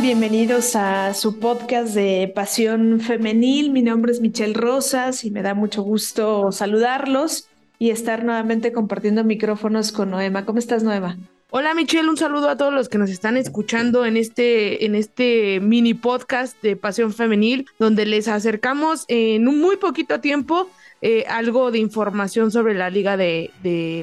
Bienvenidos a su podcast de Pasión Femenil. Mi nombre es Michelle Rosas y me da mucho gusto saludarlos y estar nuevamente compartiendo micrófonos con Noema. ¿Cómo estás, Noema? Hola Michelle, un saludo a todos los que nos están escuchando en este, en este mini podcast de Pasión Femenil, donde les acercamos en un muy poquito tiempo eh, algo de información sobre la liga de,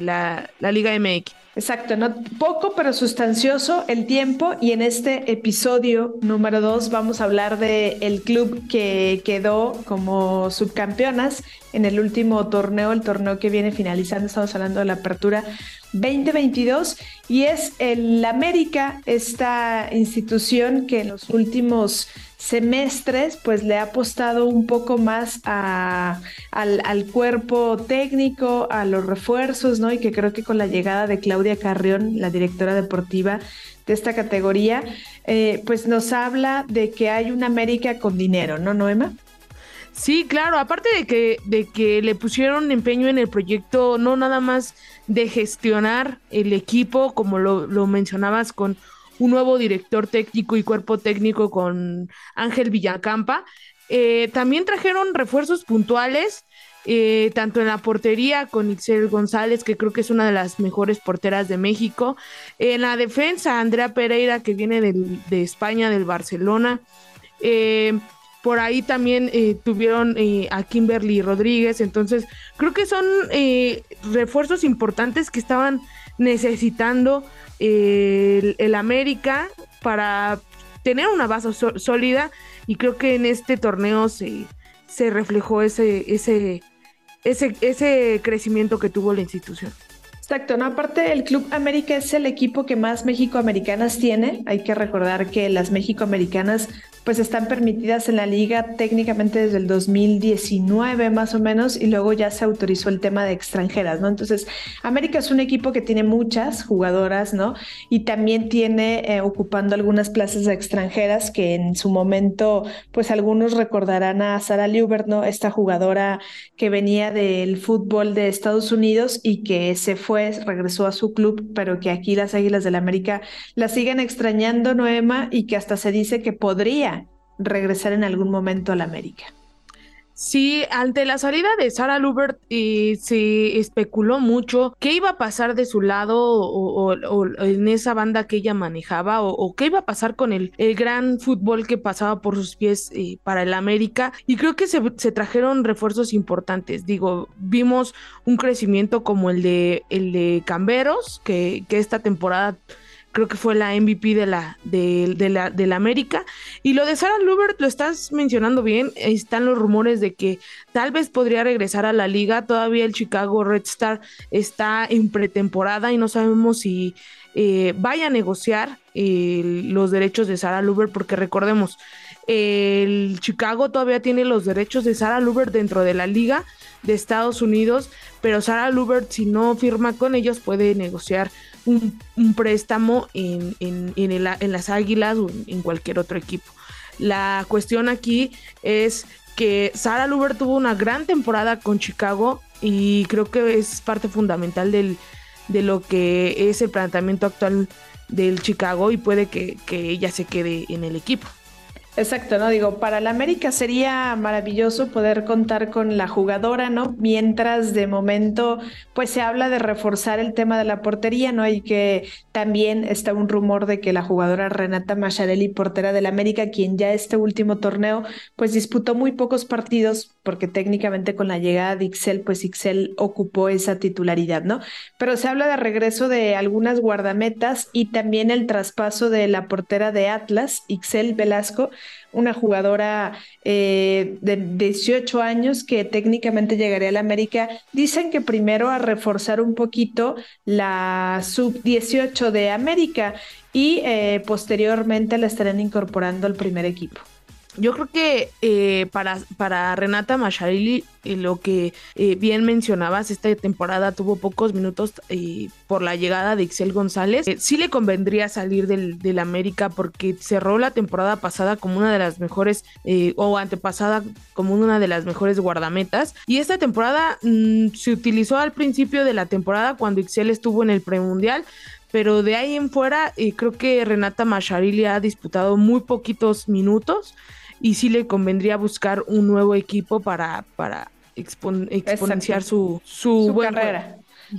la, la Liga MX. Exacto, no poco pero sustancioso el tiempo. Y en este episodio número dos vamos a hablar de el club que quedó como subcampeonas en el último torneo, el torneo que viene finalizando, estamos hablando de la apertura 2022 y es el América, esta institución que en los últimos semestres pues le ha apostado un poco más al, cuerpo técnico, a los refuerzos, ¿no? Y que creo que con la llegada de Claudia Carrión, la directora deportiva de esta categoría, eh, pues nos habla de que hay una América con dinero, ¿no, Noema? Sí, claro, aparte de que, de que le pusieron empeño en el proyecto, no nada más de gestionar el equipo, como lo, lo mencionabas con un nuevo director técnico y cuerpo técnico con Ángel Villacampa. Eh, también trajeron refuerzos puntuales, eh, tanto en la portería con Ixel González, que creo que es una de las mejores porteras de México. En la defensa, Andrea Pereira, que viene de España, del Barcelona. Eh, por ahí también tuvieron a Kimberly Rodríguez. Entonces, creo que son refuerzos importantes que estaban necesitando el, América para tener una base sólida y creo que en este torneo se, se reflejó ese, ese, ese, ese crecimiento que tuvo la institución. Exacto, no, aparte el Club América es el equipo que más México-Americanas tiene. Hay que recordar que las México-Americanas pues están permitidas en la liga técnicamente desde el 2019 más o menos y luego ya se autorizó el tema de extranjeras, ¿no? Entonces, América es un equipo que tiene muchas jugadoras, ¿no? Y también tiene eh, ocupando algunas plazas de extranjeras que en su momento, pues algunos recordarán a Sara Liubert, ¿no? Esta jugadora que venía del fútbol de Estados Unidos y que se fue, regresó a su club, pero que aquí las Águilas del la América la siguen extrañando, Noema, y que hasta se dice que podría regresar en algún momento a la América. Sí, ante la salida de Sara Lubert eh, se especuló mucho qué iba a pasar de su lado o, en esa banda que ella manejaba o, qué iba a pasar con el, el, gran fútbol que pasaba por sus pies eh, para el América y creo que se, se, trajeron refuerzos importantes. Digo, vimos un crecimiento como el de, el de Camberos que, que esta temporada creo que fue la MVP de la, de, la, de la América. Y lo de Sarah Lubert, lo estás mencionando bien, están los rumores de que tal vez podría regresar a la liga, todavía el Chicago Red Star está en pretemporada y no sabemos si eh, vaya a negociar eh, los derechos de Sarah Lubert, porque recordemos, el Chicago todavía tiene los derechos de Sarah Lubert dentro de la liga de Estados Unidos, pero Sarah Lubert si no firma con ellos puede negociar un, préstamo en, en, las Águilas o en, cualquier otro equipo. La cuestión aquí es que Sara Luber tuvo una gran temporada con Chicago y creo que es parte fundamental del, de lo que es el planteamiento actual del Chicago y puede que, que ella se quede en el equipo. Exacto, ¿no? Digo, para la América sería maravilloso poder contar con la jugadora, ¿no? Mientras de momento, pues se habla de reforzar el tema de la portería, ¿no? Y que también está un rumor de que la jugadora Renata Macharelli, portera del América, quien ya este último torneo, pues disputó muy pocos partidos, porque técnicamente con la llegada de Ixel, pues Ixel ocupó esa titularidad, ¿no? Pero se habla de regreso de algunas guardametas y también el traspaso de la portera de Atlas, Ixel Velasco, una jugadora eh, de 18 años que técnicamente llegaría a la América. Dicen que primero a reforzar un poquito la sub-18 de América y eh, posteriormente la estarán incorporando al primer equipo. Yo creo que eh, para, para Renata Macharelli, eh, lo que eh, bien mencionabas, esta temporada tuvo pocos minutos por la llegada de Ixel González. sí le convendría salir del, del, América porque cerró la temporada pasada como una de las mejores, o antepasada como una de las mejores guardametas. Y esta temporada mm, se utilizó al principio de la temporada cuando Ixel estuvo en el premundial pero de ahí en fuera eh, creo que Renata Macharili ha disputado muy poquitos minutos y sí le convendría buscar un nuevo equipo para, para exponenciar su, su, carrera.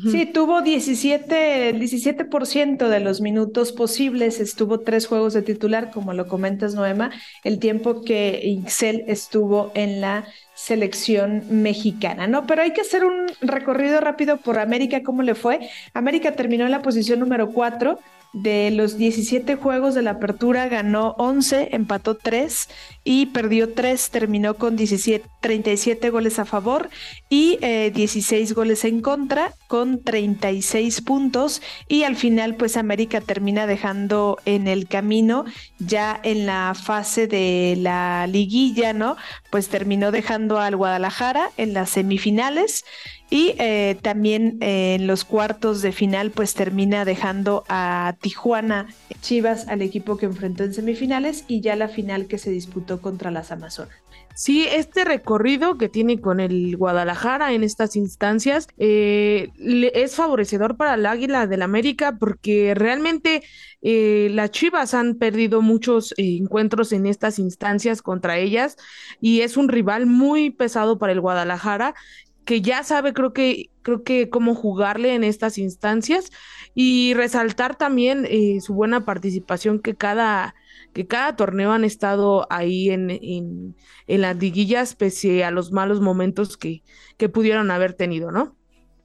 Sí, tuvo 17, el 17% de los minutos posibles, estuvo tres juegos de titular, como lo comentas, Noema, el tiempo que Ixel estuvo en la selección mexicana, ¿no? Pero hay que hacer un recorrido rápido por América, ¿cómo le fue? América terminó en la posición número 4 de los 17 juegos de la apertura ganó 11, empató 3 y perdió 3, terminó con 17, 37 goles a favor y 16 eh, goles en contra con 36 puntos y al final pues América termina dejando en el camino ya en la fase de la liguilla, ¿no? Pues terminó dejando al Guadalajara en las semifinales y eh, también en los cuartos de final, pues termina dejando a Tijuana Chivas al equipo que enfrentó en semifinales y ya la final que se disputó contra las Amazonas. Sí, este recorrido que tiene con el Guadalajara en estas instancias eh, es favorecedor para el Águila del América porque realmente las Chivas han perdido muchos encuentros en estas instancias contra ellas y es un rival muy pesado para el Guadalajara que ya sabe, creo que, creo que cómo jugarle en estas instancias y resaltar también eh, su buena participación que cada, que cada torneo han estado ahí en, en, en las pese a los malos momentos que, que pudieron haber tenido, ¿no?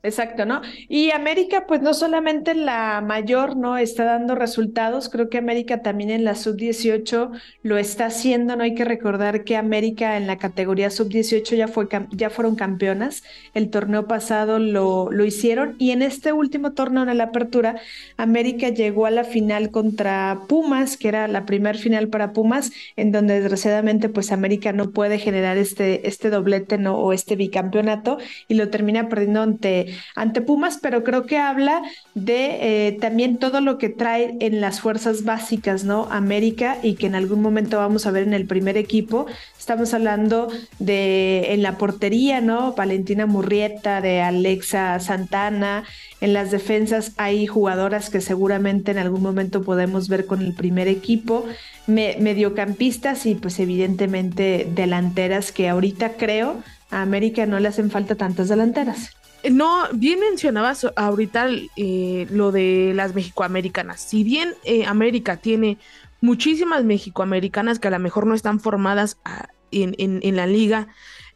Exacto, ¿no? Y América, pues no solamente la mayor, ¿no? Está dando resultados, creo que América también en la sub-18 lo está haciendo, ¿no? Hay que recordar que América en la categoría sub-18 ya, fue, ya fueron campeonas, el torneo pasado lo, lo hicieron y en este último torneo en la apertura, América llegó a la final contra Pumas, que era la primer final para Pumas, en donde desgraciadamente pues América no puede generar este, este doblete, ¿no? O este bicampeonato y lo termina perdiendo ante ante Pumas, pero creo que habla de eh, también todo lo que trae en las fuerzas básicas, ¿no? América y que en algún momento vamos a ver en el primer equipo. Estamos hablando de en la portería, ¿no? Valentina Murrieta, de Alexa Santana. En las defensas hay jugadoras que seguramente en algún momento podemos ver con el primer equipo. mediocampistas y pues evidentemente delanteras que ahorita creo a América no le hacen falta tantas delanteras. No, bien mencionabas ahorita eh, lo de las mexicoamericanas. Si bien eh, América tiene muchísimas mexicoamericanas que a lo mejor no están formadas ah, en, la liga,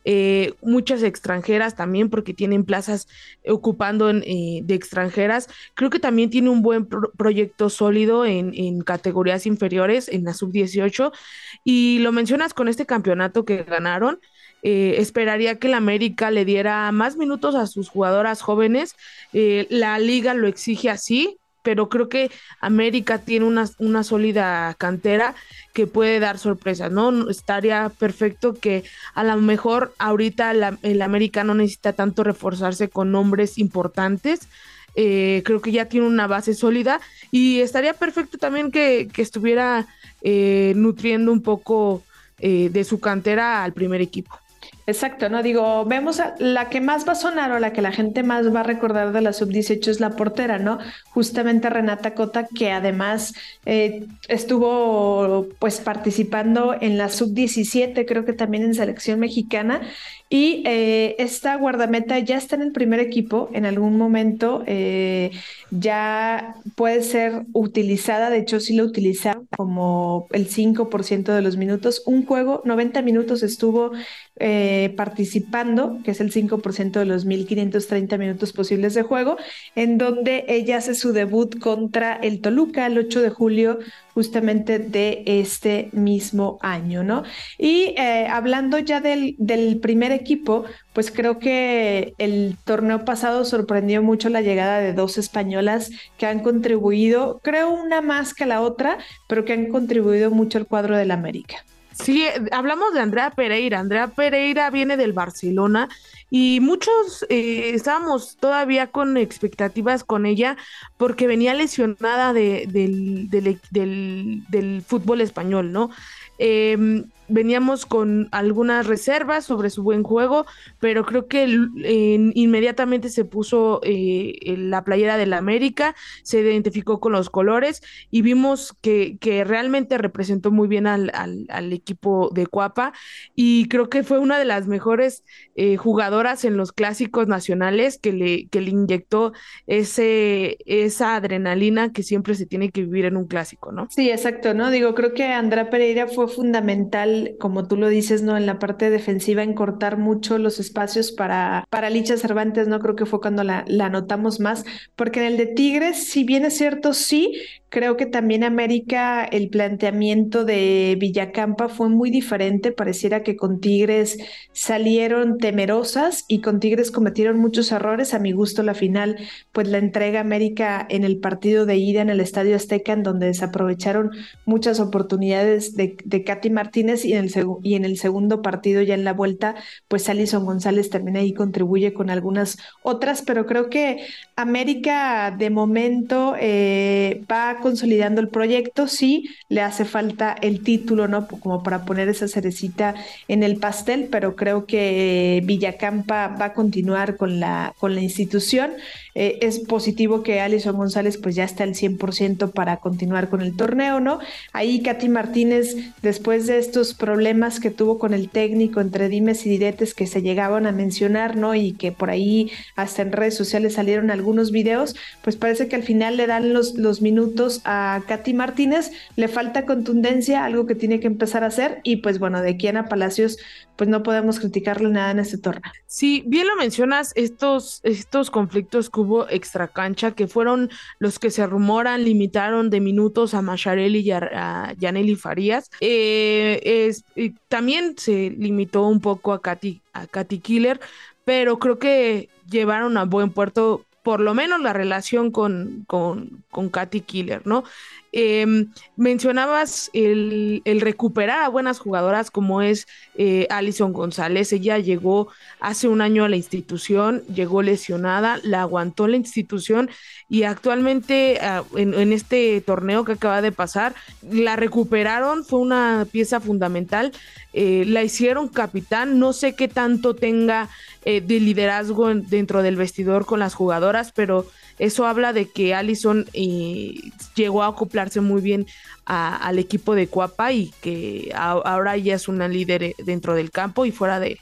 eh, muchas extranjeras también porque tienen plazas ocupando de extranjeras. Creo que también tiene un buen proyecto sólido en, en, categorías inferiores, en la sub-18. Y lo mencionas con este campeonato que ganaron. Eh, esperaría que la América le diera más minutos a sus jugadoras jóvenes. Eh, la liga lo exige así, pero creo que América tiene una, una sólida cantera que puede dar sorpresas, ¿no? Estaría perfecto que a lo mejor ahorita el América no necesita tanto reforzarse con nombres importantes. Eh, creo que ya tiene una base sólida y estaría perfecto también que, que estuviera nutriendo un poco de su cantera al primer equipo. Exacto, ¿no? Digo, vemos la que más va a sonar o la que la gente más va a recordar de la sub-18 es la portera, ¿no? Justamente Renata Cota, que además eh, estuvo pues participando en la sub-17, creo que también en selección mexicana, y eh, esta guardameta ya está en el primer equipo, en algún momento eh, ya puede ser utilizada, de hecho sí lo utilizaron como el 5% de los minutos. Un juego, 90 minutos estuvo eh, participando, que es el 5% de los 1530 minutos posibles de juego, en donde ella hace su debut contra el Toluca el 8 de julio justamente de este mismo año, ¿no? Y eh, hablando ya del, del, primer equipo, pues creo que el torneo pasado sorprendió mucho la llegada de dos españolas que han contribuido, creo una más que la otra, pero que han contribuido mucho al cuadro del América. Sí, hablamos de Andrea Pereira. Andrea Pereira viene del Barcelona y muchos eh, estábamos todavía con expectativas con ella porque venía lesionada de, del, del, del, fútbol español, ¿no? Em, veníamos con algunas reservas sobre su buen juego, pero creo que inmediatamente se puso eh, la playera del América, se identificó con los colores y vimos que, que realmente representó muy bien al, al, equipo de Cuapa y creo que fue una de las mejores eh, jugadoras en los clásicos nacionales que le, que le inyectó ese, esa adrenalina que siempre se tiene que vivir en un clásico, ¿no? Sí, exacto, ¿no? Digo, creo que Andrea Pereira fue fundamental, como tú lo dices, ¿no? En la parte defensiva, en cortar mucho los espacios para, para Licha Cervantes, ¿no? Creo que fue cuando la, la notamos más, porque en el de Tigres, si bien es cierto, sí, Creo que también América, el planteamiento de Villacampa fue muy diferente. Pareciera que con Tigres salieron temerosas y con Tigres cometieron muchos errores. A mi gusto, la final, pues la entrega América en el partido de ida en el Estadio Azteca, en donde desaprovecharon muchas oportunidades de, de Katy Martínez y en, el segundo partido, ya en la vuelta, pues Alison González también ahí contribuye con algunas otras, pero creo que América de momento eh, va consolidando el proyecto, sí, le hace falta el título, ¿no? Como para poner esa cerecita en el pastel, pero creo que Villacampa va a continuar con la, con la institución. Eh, es positivo que Alison González pues ya está al 100% para continuar con el torneo, ¿no? Ahí Katy Martínez, después de estos problemas que tuvo con el técnico entre dimes y diretes que se llegaban a mencionar, ¿no? Y que por ahí hasta en redes sociales salieron algunos videos, pues parece que al final le dan los, los minutos a Katy Martínez, le falta contundencia, algo que tiene que empezar a hacer y pues bueno, de aquí a Palacios pues no podemos criticarle nada en este torneo. Sí, bien lo mencionas, estos, estos conflictos que hubo extra cancha, que fueron los que se rumoran, limitaron de minutos a Macharelli y a, Yaneli Farías. Eh, también se limitó un poco a Katy, a Katy Killer, pero creo que llevaron a buen puerto por lo menos la relación con, con, con Katy Killer, ¿no? Em, mencionabas el, recuperar a buenas jugadoras como es eh, Alison González. Ella llegó hace un año a la institución, llegó lesionada, la aguantó la institución y actualmente ah, en, este torneo que acaba de pasar, la recuperaron, fue una pieza fundamental, eh, la hicieron capitán, no sé qué tanto tenga eh, de liderazgo dentro del vestidor con las jugadoras, pero eso habla de que Allison eh, llegó a muy bien al equipo de Cuapa y que ahora ella es una líder eh, dentro del campo y fuera de,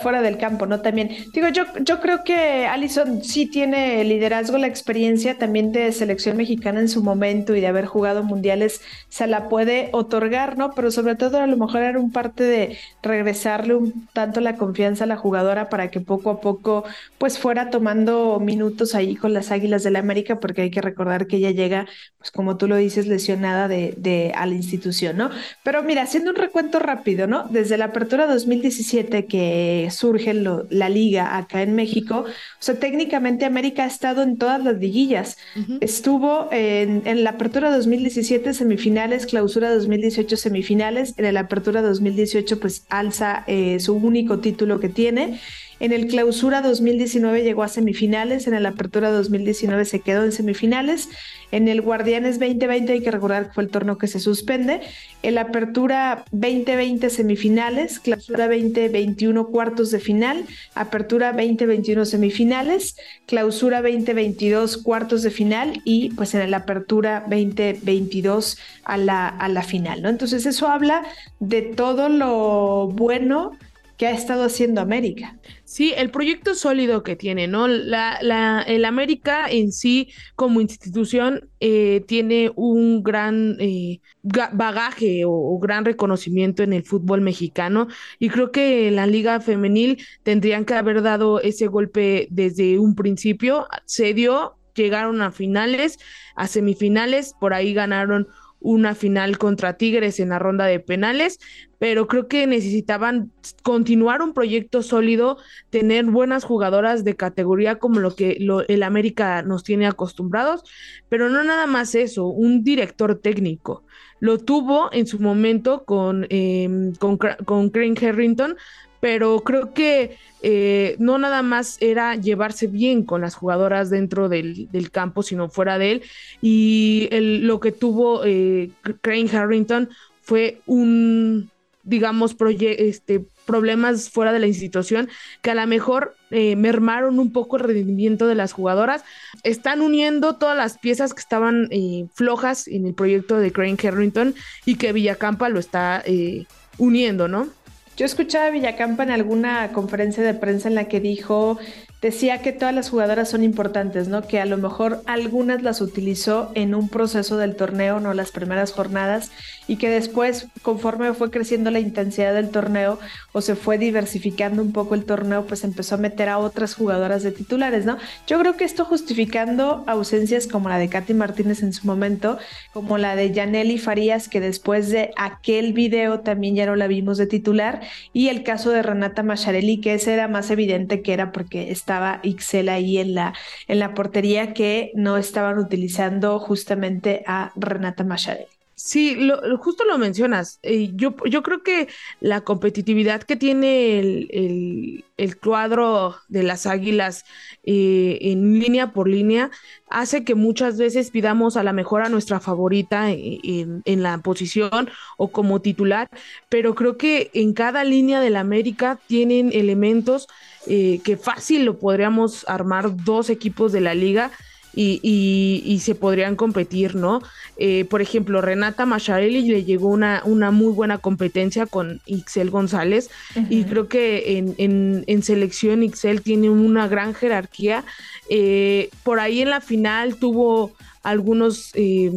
fuera, del campo, ¿no? También, digo, yo, yo creo que Allison sí tiene liderazgo, la experiencia también de selección mexicana en su momento y de haber jugado mundiales, se la puede otorgar, ¿no? Pero sobre todo a lo mejor era un parte de regresarle un tanto la confianza a la jugadora para que poco a poco pues fuera tomando minutos ahí con las Águilas del la América, porque hay que recordar que ella llega, pues como tú lo dices, lesionada de, de a la institución, ¿no? Pero mira, haciendo un recuento rápido, ¿no? Desde la apertura 2017 que surge la liga acá en México, o sea, técnicamente América ha estado en todas las liguillas. Estuvo en, la apertura 2017 semifinales, clausura 2018 semifinales, en la apertura 2018 pues alza eh, su único título que tiene en el clausura 2019 llegó a semifinales, en el apertura 2019 se quedó en semifinales, en el Guardianes 2020 hay que recordar que fue el torneo que se suspende, en la apertura 2020 semifinales, clausura 2021 cuartos de final, apertura 2021 semifinales, clausura 2022 cuartos de final y pues en la apertura 2022 a la, a la final, ¿no? Entonces eso habla de todo lo bueno que ha estado haciendo América. Sí, el proyecto sólido que tiene, ¿no? La, la, el América en sí, como institución, eh, tiene un gran eh, bagaje o, gran reconocimiento en el fútbol mexicano y creo que la liga femenil tendrían que haber dado ese golpe desde un principio. Se dio, llegaron a finales, a semifinales, por ahí ganaron una final contra Tigres en la ronda de penales, pero creo que necesitaban continuar un proyecto sólido, tener buenas jugadoras de categoría como lo que el América nos tiene acostumbrados, pero no nada más eso, un director técnico. Lo tuvo en su momento con, em, con, con Crane Harrington, pero creo que eh, no nada más era llevarse bien con las jugadoras dentro del, campo, sino fuera de él. Y lo que tuvo eh, Crane Harrington fue un, digamos, este, problemas fuera de la institución que a lo mejor eh, mermaron un poco el rendimiento de las jugadoras. Están uniendo todas las piezas que estaban eh, flojas en el proyecto de Crane Harrington y que Villacampa lo está eh, uniendo, ¿no? Yo escuchaba a Villacampa en alguna conferencia de prensa en la que dijo decía que todas las jugadoras son importantes, ¿no? Que a lo mejor algunas las utilizó en un proceso del torneo, no las primeras jornadas, y que después, conforme fue creciendo la intensidad del torneo o se fue diversificando un poco el torneo, pues empezó a meter a otras jugadoras de titulares, ¿no? Yo creo que esto justificando ausencias como la de Katy Martínez en su momento, como la de Yaneli Farías, que después de aquel video también ya no la vimos de titular, y el caso de Renata Macharelli, que ese era más evidente que era porque estaba Ixel ahí en la, en la portería que no estaban utilizando justamente a Renata Macharelli. Sí, lo, justo lo mencionas. Eh, yo, yo creo que la competitividad que tiene el, cuadro de las águilas eh, en línea por línea hace que muchas veces pidamos a la mejor a nuestra favorita en, en, la posición o como titular, pero creo que en cada línea de la América tienen elementos eh, que fácil lo podríamos armar dos equipos de la liga. Y, se podrían competir, ¿no? Eh, por ejemplo, Renata Macharelli le llegó una, una muy buena competencia con Ixel González y creo que en, en, selección Ixel tiene una gran jerarquía. Eh, por ahí en la final tuvo algunos eh,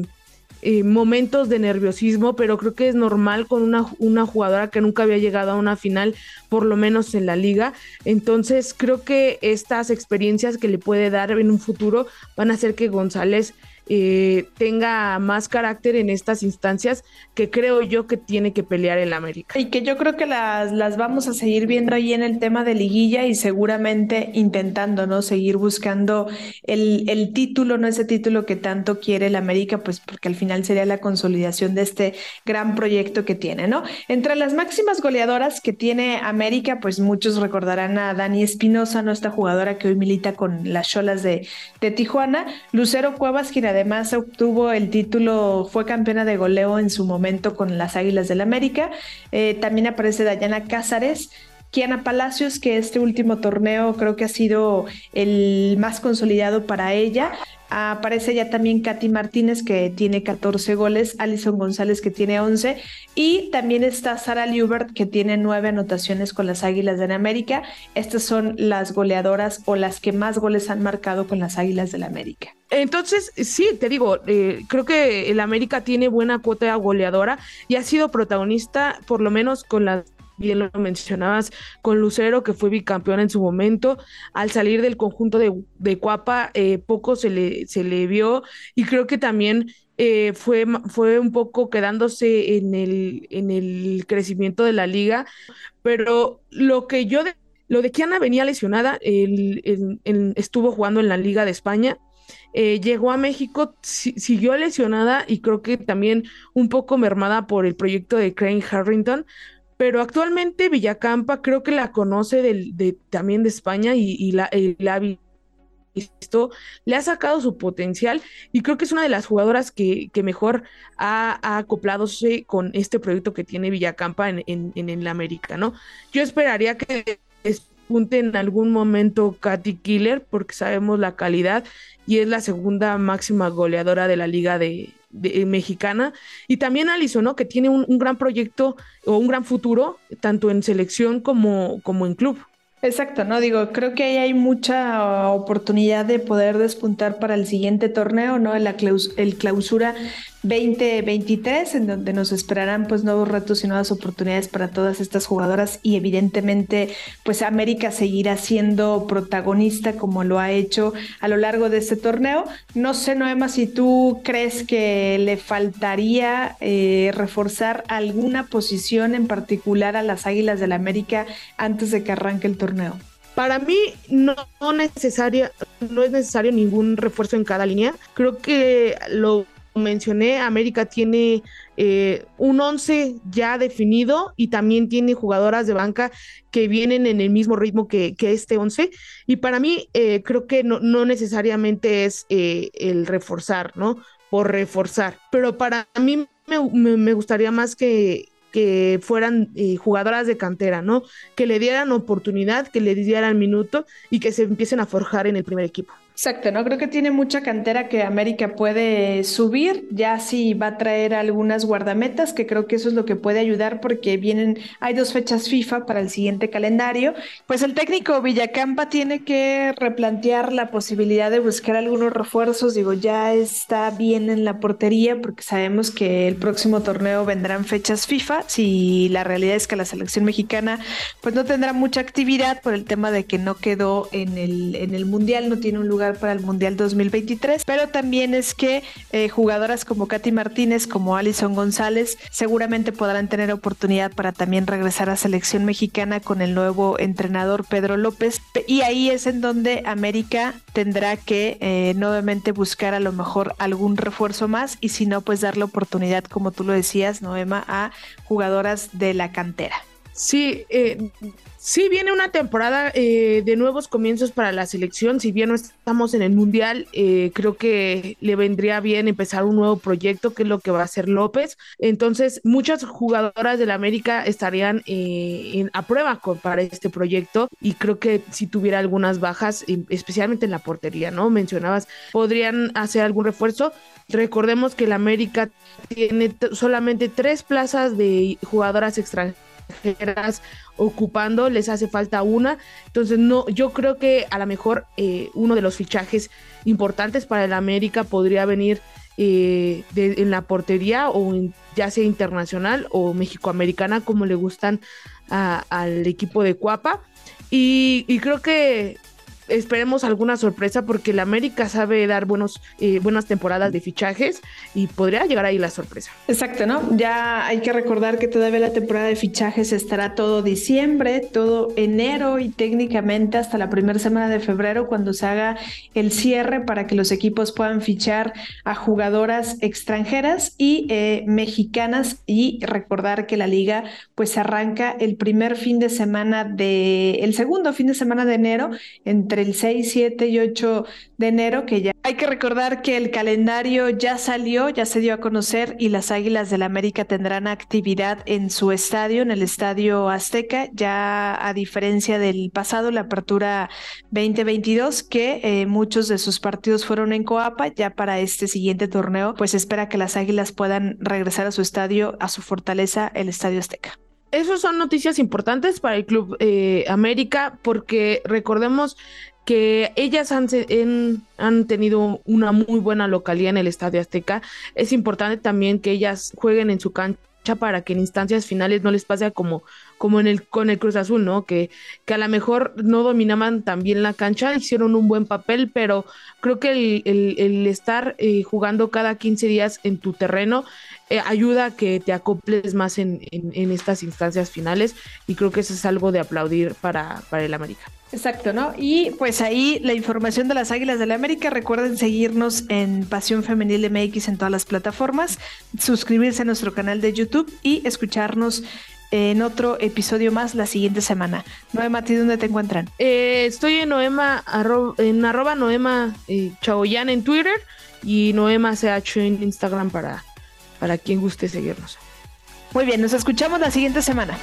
momentos de nerviosismo, pero creo que es normal con una, una jugadora que nunca había llegado a una final, por lo menos en la liga. Entonces creo que estas experiencias que le puede dar en un futuro van a hacer que González eh, tenga más carácter en estas instancias que creo yo que tiene que pelear el América. Y que yo creo que las, las vamos a seguir viendo ahí en el tema de liguilla y seguramente intentando, ¿no? Seguir buscando el, el título, no ese título que tanto quiere el América, pues porque al final sería la consolidación de este gran proyecto que tiene, ¿no? Entre las máximas goleadoras que tiene América, pues muchos recordarán a Dani Espinosa, ¿no? Esta jugadora que hoy milita con las Cholas de, de Tijuana, Lucero Cuevas, quien además obtuvo el título, fue campeona de goleo en su momento con las Águilas del América. Eh, también aparece Dayana Cázares, Kiana Palacios, que este último torneo creo que ha sido el más consolidado para ella. Aparece ya también Katy Martínez, que tiene 14 goles, Alison González, que tiene 11, y también está Sara Liubert, que tiene 9 anotaciones con las Águilas de América. Estas son las goleadoras o las que más goles han marcado con las Águilas del América. Entonces, sí, te digo, eh, creo que el América tiene buena cuota goleadora y ha sido protagonista, por lo menos con las bien lo mencionabas, con Lucero, que fue bicampeón en su momento. Al salir del conjunto de, de Cuapa, eh, poco se le, se le vio y creo que también eh, fue, fue un poco quedándose en el, en el crecimiento de la liga. Pero lo que yo, lo de Kiana venía lesionada, el, estuvo jugando en la Liga de España. Eh, llegó a México, siguió lesionada y creo que también un poco mermada por el proyecto de Crane Harrington, pero actualmente Villacampa creo que la conoce de, también de España y, la, ha visto, le ha sacado su potencial y creo que es una de las jugadoras que, mejor ha, ha, acopladose con este proyecto que tiene Villacampa en, en, en el América, ¿no? Yo esperaría que despunte en algún momento Katy Killer porque sabemos la calidad y es la segunda máxima goleadora de la liga de, de, mexicana. Y también Alison, ¿no? Que tiene un, un, gran proyecto o un gran futuro, tanto en selección como, como en club. Exacto, ¿no? Digo, creo que ahí hay mucha oportunidad de poder despuntar para el siguiente torneo, ¿no? El, el clausura 2023, en donde nos esperarán pues nuevos retos y nuevas oportunidades para todas estas jugadoras y evidentemente pues América seguirá siendo protagonista como lo ha hecho a lo largo de este torneo. No sé, Noema, si tú crees que le faltaría eh, reforzar alguna posición en particular a las Águilas del la América antes de que arranque el torneo. Para mí no, necesaria, no es necesario ningún refuerzo en cada línea. Creo que lo mencioné, América tiene eh, un 11 ya definido y también tiene jugadoras de banca que vienen en el mismo ritmo que, este 11. Y para mí eh, creo que no, necesariamente es eh, el reforzar, ¿no? Por reforzar. Pero para mí me, gustaría más que, que fueran eh, jugadoras de cantera, ¿no? Que le dieran oportunidad, que le dieran minuto y que se empiecen a forjar en el primer equipo. Exacto, ¿no? Creo que tiene mucha cantera que América puede subir, ya sí va a traer algunas guardametas, que creo que eso es lo que puede ayudar porque vienen, hay dos fechas FIFA para el siguiente calendario. Pues el técnico Villacampa tiene que replantear la posibilidad de buscar algunos refuerzos, digo, ya está bien en la portería porque sabemos que el próximo torneo vendrán fechas FIFA, si la realidad es que la selección mexicana pues no tendrá mucha actividad por el tema de que no quedó en el, en el Mundial, no tiene un lugar para el Mundial 2023, pero también es que eh, jugadoras como Katy Martínez, como Alison González, seguramente podrán tener oportunidad para también regresar a selección mexicana con el nuevo entrenador Pedro López. Y ahí es en donde América tendrá que eh, nuevamente buscar a lo mejor algún refuerzo más y si no, pues darle oportunidad, como tú lo decías, Noema, a jugadoras de la cantera. Sí, eh, sí viene una temporada eh, de nuevos comienzos para la selección. Si bien no estamos en el mundial, eh, creo que le vendría bien empezar un nuevo proyecto, que es lo que va a hacer López. Entonces, muchas jugadoras de la América estarían a prueba para este proyecto y creo que si tuviera algunas bajas, especialmente en la portería, ¿no? Mencionabas, podrían hacer algún refuerzo. Recordemos que la América tiene solamente tres plazas de jugadoras extranjeras ocupando, les hace falta una. Entonces, no, yo creo que a lo mejor eh, uno de los fichajes importantes para el América podría venir eh, en la portería o ya sea internacional o mexicoamericana, como le gustan al equipo de Cuapa. Y creo que esperemos alguna sorpresa porque el América sabe dar buenos, eh, buenas temporadas de fichajes y podría llegar ahí la sorpresa. Exacto, ¿no? Ya hay que recordar que todavía la temporada de fichajes estará todo diciembre, todo enero y técnicamente hasta la primera semana de febrero cuando se haga el cierre para que los equipos puedan fichar a jugadoras extranjeras y eh, mexicanas y recordar que la liga pues arranca el primer fin de semana de, el segundo fin de semana de enero entre el 6, 7 y 8 de enero, que ya hay que recordar que el calendario ya salió, ya se dio a conocer y las Águilas del la América tendrán actividad en su estadio, en el Estadio Azteca, ya a diferencia del pasado, la apertura 2022, que eh, muchos de sus partidos fueron en Coapa, ya para este siguiente torneo, pues espera que las Águilas puedan regresar a su estadio, a su fortaleza, el Estadio Azteca. Esas son noticias importantes para el Club eh, América porque recordemos que ellas han, han, tenido una muy buena localidad en el Estadio Azteca. Es importante también que ellas jueguen en su cancha para que en instancias finales no les pase como, como en el, con el Cruz Azul, ¿no? Que, que a lo mejor no dominaban tan bien la cancha, hicieron un buen papel, pero creo que el, estar eh, jugando cada 15 días en tu terreno eh, ayuda a que te acoples más en, en, estas instancias finales y creo que eso es algo de aplaudir para, para el América. Exacto, ¿no? Y pues ahí la información de las Águilas del la América. Recuerden seguirnos en Pasión Femenil MX en todas las plataformas, suscribirse a nuestro canal de YouTube y escucharnos en otro episodio más la siguiente semana. Noema, ¿tú dónde te encuentran? Eh, estoy en Noema, en arroba Noema eh, en Twitter y Noema CH en Instagram para, para quien guste seguirnos. Muy bien, nos escuchamos la siguiente semana.